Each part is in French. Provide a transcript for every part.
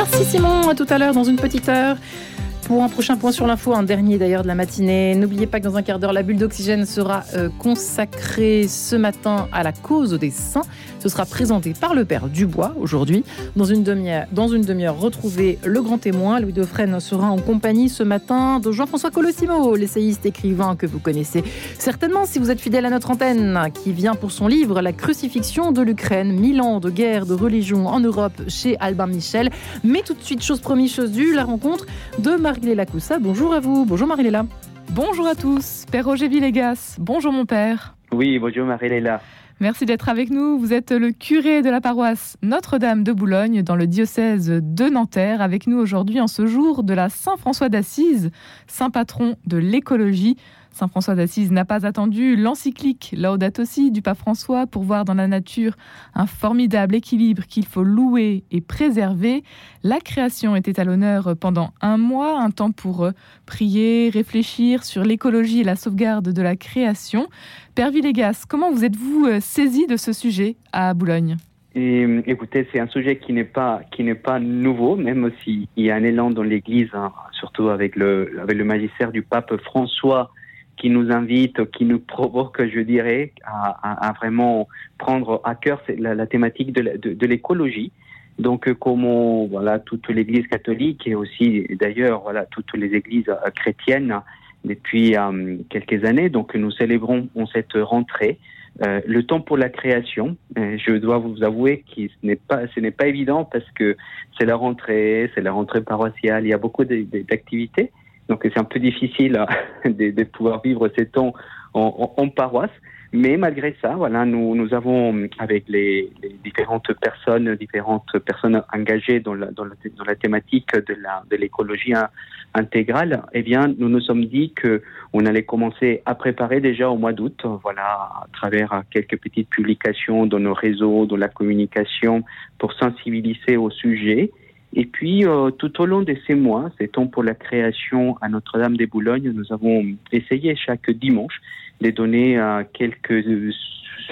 Merci Simon, à tout à l'heure dans une petite heure pour un prochain point sur l'info, un dernier d'ailleurs de la matinée. N'oubliez pas que dans un quart d'heure, la bulle d'oxygène sera euh, consacrée ce matin à la cause des saints. Ce sera présenté par le père Dubois aujourd'hui. Dans une demi-heure, dans une demi-heure, retrouvez le grand témoin. Louis Dauphren sera en compagnie ce matin de Jean-François Colossimo, l'essayiste écrivain que vous connaissez certainement si vous êtes fidèle à notre antenne, qui vient pour son livre La crucifixion de l'Ukraine, mille ans de guerre de religion en Europe chez Albin Michel. Mais tout de suite, chose promise, chose due, la rencontre de Marie Marie-Léla Coussa. Bonjour à vous. Bonjour Marie-Léla. Bonjour à tous. Père Roger Villegas. Bonjour mon père. Oui, bonjour Marie-Léla. Merci d'être avec nous. Vous êtes le curé de la paroisse Notre-Dame de Boulogne dans le diocèse de Nanterre. Avec nous aujourd'hui en ce jour de la Saint-François d'Assise, saint patron de l'écologie. Saint François d'Assise n'a pas attendu l'encyclique Laudato Si du pape François pour voir dans la nature un formidable équilibre qu'il faut louer et préserver. La création était à l'honneur pendant un mois, un temps pour euh, prier, réfléchir sur l'écologie et la sauvegarde de la création. Père Villegas, comment vous êtes-vous euh, saisi de ce sujet à Boulogne? Écoutez, c'est un sujet qui n'est pas nouveau, même s'il y a un élan dans l'Église, hein, surtout avec le magistère du pape François qui nous invite, qui nous provoque, je dirais, à, vraiment prendre à cœur la, thématique de l'écologie. Donc, euh, comme voilà, toute l'Église catholique et aussi d'ailleurs voilà, toutes les églises euh, chrétiennes depuis euh, quelques années, donc nous célébrons en cette rentrée le temps pour la création. je dois vous avouer que ce n'est pas, ce n'est pas évident parce que c'est la rentrée, c'est la rentrée paroissiale, il y a beaucoup d'activités. Donc c'est un peu difficile hein, de, pouvoir vivre ces temps en, paroisse. Mais malgré ça, voilà, nous, avons, avec les, différentes personnes, différentes personnes engagées dans la, thématique de l'écologie intégrale, eh bien, nous nous sommes dit que on allait commencer à préparer déjà au mois d'août, voilà, à travers quelques petites publications dans nos réseaux, dans la communication, pour sensibiliser au sujet et puis, euh, tout au long de ces mois, c'est temps pour la création à Notre-Dame des Boulognes, nous avons essayé chaque dimanche de donner euh, quelques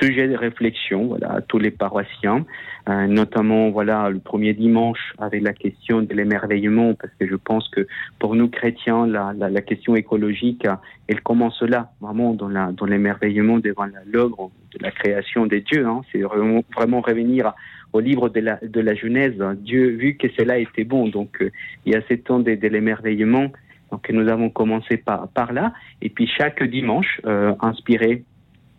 sujets de réflexion voilà, à tous les paroissiens, euh, notamment voilà, le premier dimanche avec la question de l'émerveillement, parce que je pense que pour nous chrétiens, la, la, la question écologique, elle commence là, vraiment dans, la, dans l'émerveillement devant l'œuvre de la création des dieux. Hein. C'est vraiment, vraiment revenir au livre de la, de la Genèse. Dieu, vu que cela était bon, donc euh, il y a ces temps de, de l'émerveillement. Donc nous avons commencé par, par là, et puis chaque dimanche, euh, inspiré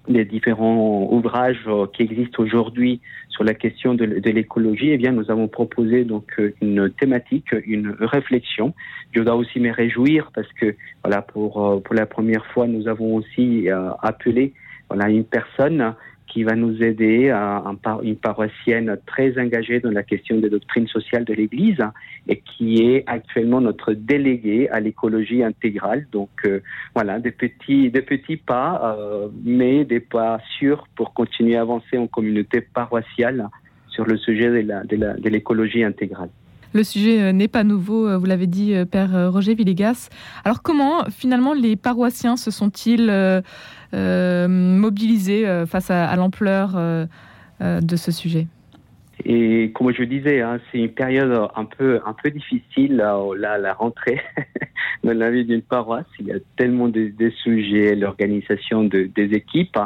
des différents ouvrages euh, qui existent aujourd'hui sur la question de, de l'écologie, eh bien, nous avons proposé donc euh, une thématique, une réflexion. Je dois aussi me réjouir parce que voilà, pour pour la première fois, nous avons aussi appelé voilà une personne qui va nous aider, à, une paroissienne très engagée dans la question des doctrines sociales de l'Église et qui est actuellement notre déléguée à l'écologie intégrale. Donc euh, voilà, des petits, des petits pas, euh, mais des pas sûrs pour continuer à avancer en communauté paroissiale sur le sujet de l'écologie intégrale. Le sujet euh, n'est pas nouveau, vous l'avez dit, Père Roger Villegas. Alors comment finalement les paroissiens se sont-ils euh, euh, face à, l'ampleur euh, de ce sujet? Et comme je disais, hein, c'est une période un peu un peu difficile là, la rentrée dans la vie d'une paroisse. Il y a tellement de, sujets, l'organisation de, des équipes,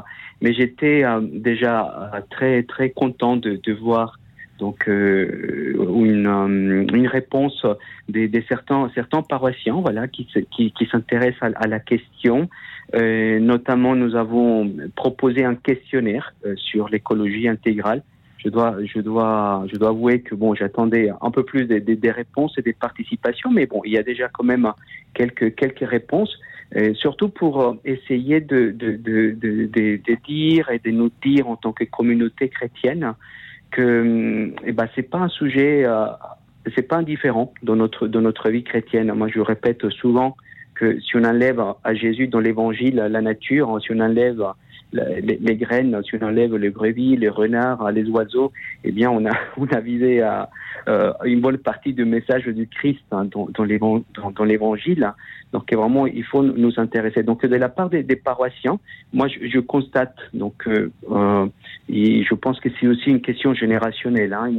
mais j'étais déjà très très content de voir donc euh, une, une réponse des, des, certains certains paroissiens voilà qui qui, s'intéressent à, la question euh, notamment, nous avons proposé un questionnaire euh, sur l'écologie intégrale. Je dois, je dois, je dois avouer que bon, j'attendais un peu plus des, des, des, réponses et des participations, mais bon, il y a déjà quand même quelques quelques réponses, euh, surtout pour essayer de de, de, de, de, dire et de nous dire en tant que communauté chrétienne que eh ben c'est pas un sujet, euh, c'est pas indifférent dans notre dans notre vie chrétienne. Moi, je répète souvent que si on enlève à Jésus dans l'évangile la nature, si on enlève les, graines, si on enlève les brebis, les renards, les oiseaux, eh bien, on a, on a visé à une bonne partie du message du Christ hein, dans, dans l'évangile. Donc vraiment, il faut nous intéresser. Donc de la part des, paroissiens, moi je, constate donc euh, euh, et je pense que c'est aussi une question générationnelle. Hein,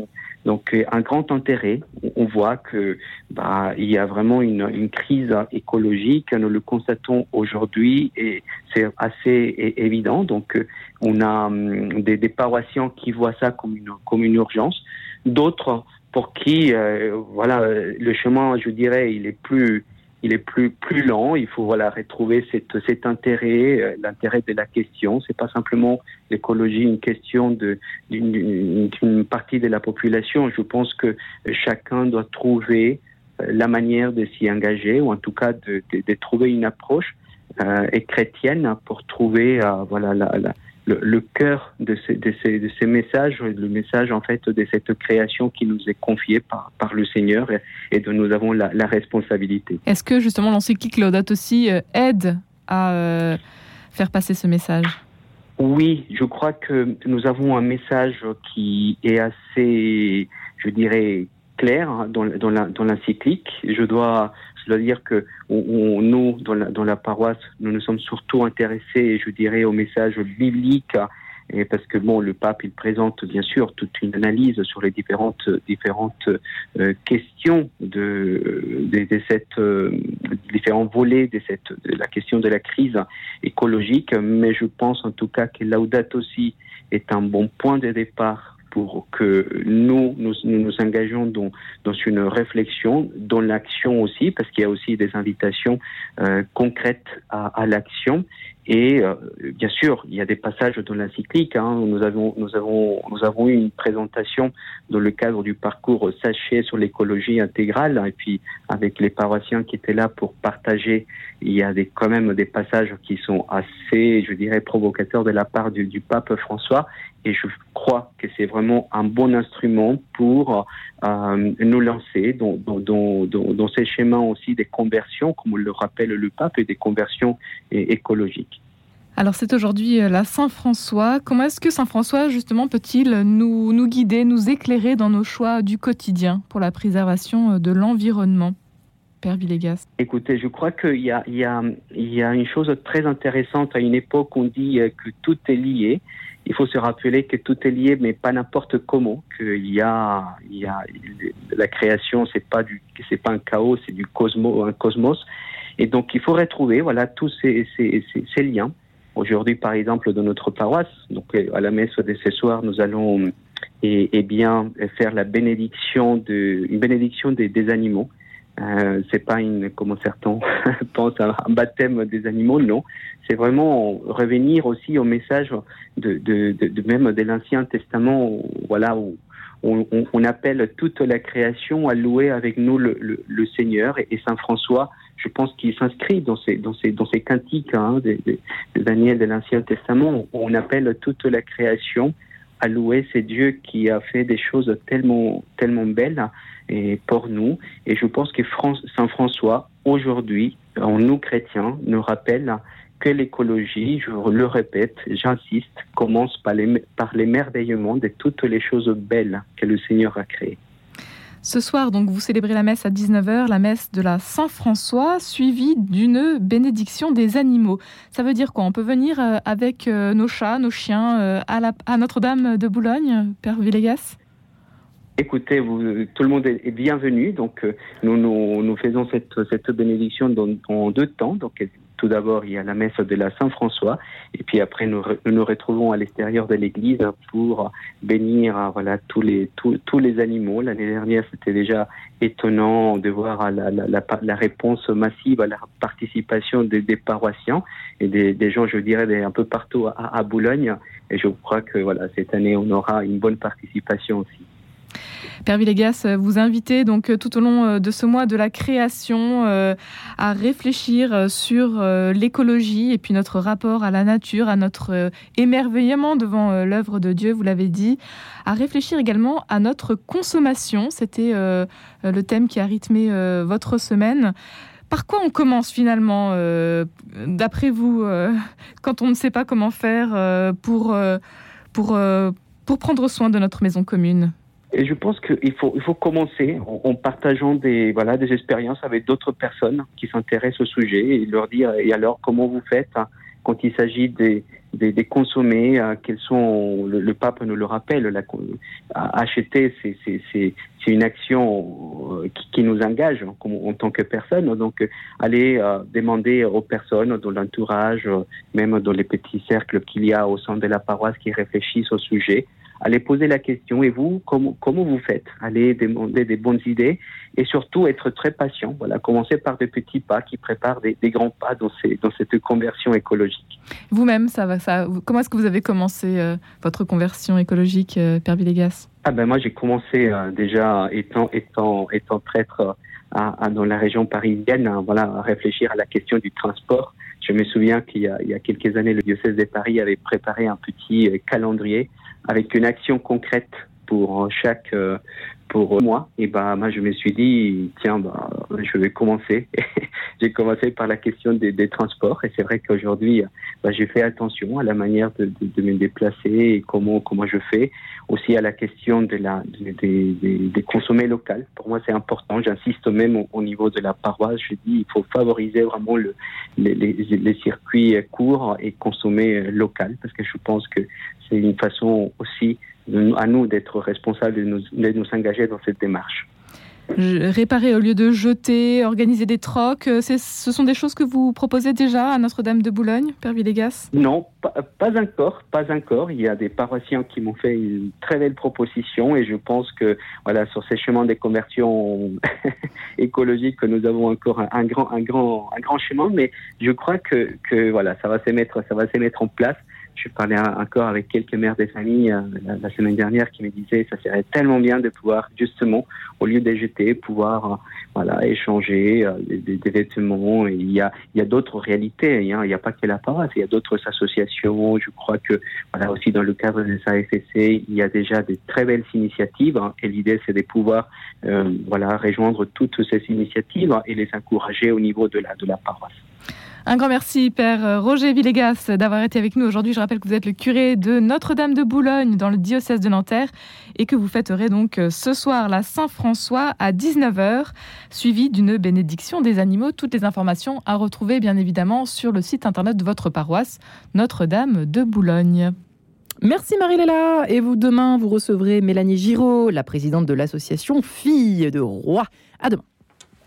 donc un grand intérêt. On voit que bah il y a vraiment une, une crise écologique. Nous le constatons aujourd'hui et c'est assez évident. Donc on a hum, des, paroissiens qui voient ça comme une comme une urgence. D'autres pour qui euh, voilà le chemin, je dirais, il est plus il est plus plus lent. Il faut voilà retrouver cet cet intérêt, euh, l'intérêt de la question. C'est pas simplement l'écologie une question d'une partie de la population. Je pense que chacun doit trouver euh, la manière de s'y engager ou en tout cas de, trouver une approche euh, et chrétienne pour trouver euh, voilà la, la le, cœur de ces, de, ces, de ces, messages, le message en fait de cette création qui nous est confiée par, par le Seigneur et, dont nous avons la, responsabilité. Est-ce que justement l'encyclique Laudato aussi euh, aide à euh, faire passer ce message? Oui, je crois que nous avons un message qui est assez, je dirais, clair dans, dans l'encyclique. Je dois je dois dire que nous, dans la, dans la, paroisse, nous nous sommes surtout intéressés, je dirais, au message biblique. Et parce que bon, le pape, il présente bien sûr toute une analyse sur les différentes différentes euh, questions de, de, de cette euh, différents volets de cette de la question de la crise écologique. Mais je pense en tout cas que Laudato aussi est un bon point de départ pour que nous, nous nous, engageons dans, dans, une réflexion, dans l'action aussi, parce qu'il y a aussi des invitations euh, concrètes à, à l'action. Et euh, bien sûr, il y a des passages dans l'encyclique. Hein, nous avons nous avons nous avons eu une présentation dans le cadre du parcours Sachet sur l'écologie intégrale. Et puis avec les paroissiens qui étaient là pour partager, il y a des, quand même des passages qui sont assez, je dirais, provocateurs de la part du, du pape François. Et je crois que c'est vraiment un bon instrument pour euh, nous lancer dans, dans, dans, dans, ces schémas aussi des conversions, comme le rappelle le pape, et des conversions écologiques. Alors c'est aujourd'hui euh, la Saint-François. Comment est-ce que Saint-François justement peut-il nous, nous guider, nous éclairer dans nos choix du quotidien pour la préservation euh, de l'environnement? Père Villegas Écoutez, je crois qu'il y y, y a une chose très intéressante. À une époque, on dit que tout est lié il faut se rappeler que tout est lié, mais pas n'importe comment. Qu'il y y a la création, c'est pas du, c'est pas un chaos, c'est du cosmos, un cosmos. Et donc, il faut retrouver, voilà, tous ces, ces, liens. Aujourd'hui, par exemple, dans notre paroisse, donc à la messe de ce soir, nous allons, et bien, faire la bénédiction de, une bénédiction des, des animaux. Euh, c'est pas une, comme certains pensent, un baptême des animaux, non. C'est vraiment revenir aussi au message de, de, de, même de l'Ancien Testament, voilà, où on, on, appelle toute la création à louer avec nous le, le, le Seigneur. Et, Saint François, je pense qu'il s'inscrit dans ces, dans cantiques hein, de, Daniel de l'Ancien Testament. On appelle toute la création à louer ce Dieu qui a fait des choses tellement, belles et pour nous. Et je pense que Saint François, aujourd'hui, en nous chrétiens, nous rappelle que l'écologie, je le répète, j'insiste, commence par, par l'émerveillement de toutes les choses belles que le Seigneur a créées. Ce soir, donc, vous célébrez la messe à 19h, la messe de la Saint-François, suivie d'une bénédiction des animaux. Ça veut dire quoi? On peut venir euh, avec euh, nos chats, nos chiens euh, à, Notre-Dame de Boulogne, Père Villegas? Écoutez, tout le monde est, bienvenu. Donc, nous, faisons cette, bénédiction en deux temps. Donc, tout d'abord, il y a la messe de la Saint-François, et puis après, nous nous, retrouvons à l'extérieur de l'église pour bénir voilà, tous, les, tous, tous les animaux. L'année dernière, c'était déjà étonnant de voir la, la, la, la, réponse massive à la participation des, des paroissiens et des, des, gens, je dirais, un peu partout à, à Boulogne. Et je crois que voilà, cette année, on aura une bonne participation aussi. Père Villegas, vous invitez donc euh, tout au long euh, de ce mois de la création euh, à réfléchir sur l'écologie et puis notre rapport à la nature, à notre émerveillement devant l'œuvre de Dieu, vous l'avez dit, à réfléchir également à notre consommation. C'était le thème qui a rythmé votre semaine. Par quoi on commence finalement, d'après vous, quand on ne sait pas comment faire pour, pour, pour prendre soin de notre maison commune? Et je pense qu'il faut, il faut commencer en, partageant des, voilà, des expériences avec d'autres personnes qui s'intéressent au sujet et leur dire, et alors, comment vous faites hein, quand il s'agit des, des, des consommer, hein, quels sont, le, pape nous le rappelle, acheter, c'est une action euh, qui, nous engage en, en, tant que personne. Donc, aller euh, demander aux personnes dans l'entourage, même dans les petits cercles qu'il y a au sein de la paroisse qui réfléchissent au sujet, allez poser la question et vous, comment, comment vous faites? Allez demander des bonnes idées et surtout être très patient. Voilà, commencer par des petits pas qui préparent des, grands pas dans, ces, dans cette conversion écologique. Vous-même, ça va, ça, comment est-ce que vous avez commencé euh, votre conversion écologique, euh, Père Villegas? Ah ben moi j'ai commencé euh, déjà étant étant étant prêtre à, dans la région parisienne, hein, voilà, à réfléchir à la question du transport. Je me souviens qu'il y, y a, quelques années, le diocèse de Paris avait préparé un petit calendrier avec une action concrète pour chaque euh, pour moi. Et bah moi je me suis dit tiens bah je vais commencer. J'ai commencé par la question des, transports. Et c'est vrai qu'aujourd'hui bah, j'ai fait attention à la manière de, de, de, me déplacer et comment comment je fais. Aussi à la question de la des, des, consommer local. Pour moi c'est important. J'insiste même au, niveau de la paroisse. Je dis il faut favoriser vraiment le les, les, les circuits courts et consommer local. Parce que je pense que c'est une façon aussi à nous d'être responsables de nous, de nous engager dans cette démarche. Réparer au lieu de jeter, organiser des trocs, euh, ce sont des choses que vous proposez déjà à Notre-Dame de Boulogne, Père Villegas? Non, pas, pas, encore, pas encore. Il y a des paroissiens qui m'ont fait une très belle proposition et je pense que voilà sur ces chemins des conversions écologiques que nous avons encore un, un, grand, un grand, un grand chemin, mais je crois que, que voilà ça va se mettre, ça va se mettre en place je parlais encore avec quelques mères des familles euh, la, semaine dernière qui me disaient ça serait tellement bien de pouvoir justement au lieu de jeter pouvoir euh, voilà échanger euh, des, vêtements il y a il y a d'autres réalités hein. il n'y a pas que la paroisse il y a d'autres associations je crois que voilà aussi dans le cadre de SAFC il y a déjà des très belles initiatives hein. et l'idée c'est de pouvoir voilà rejoindre toutes ces initiatives et les encourager au niveau de la de la paroisse un grand merci, Père Roger Villegas, d'avoir été avec nous aujourd'hui. Je rappelle que vous êtes le curé de Notre-Dame de Boulogne dans le diocèse de Nanterre et que vous fêterez donc euh, ce soir la Saint-François à 19h, suivi d'une bénédiction des animaux. Toutes les informations à retrouver bien évidemment sur le site internet de votre paroisse, Notre-Dame de Boulogne. Merci Marie-Léla. Et vous, demain, vous recevrez Mélanie Giraud, la présidente de l'association Filles de Roi. À demain.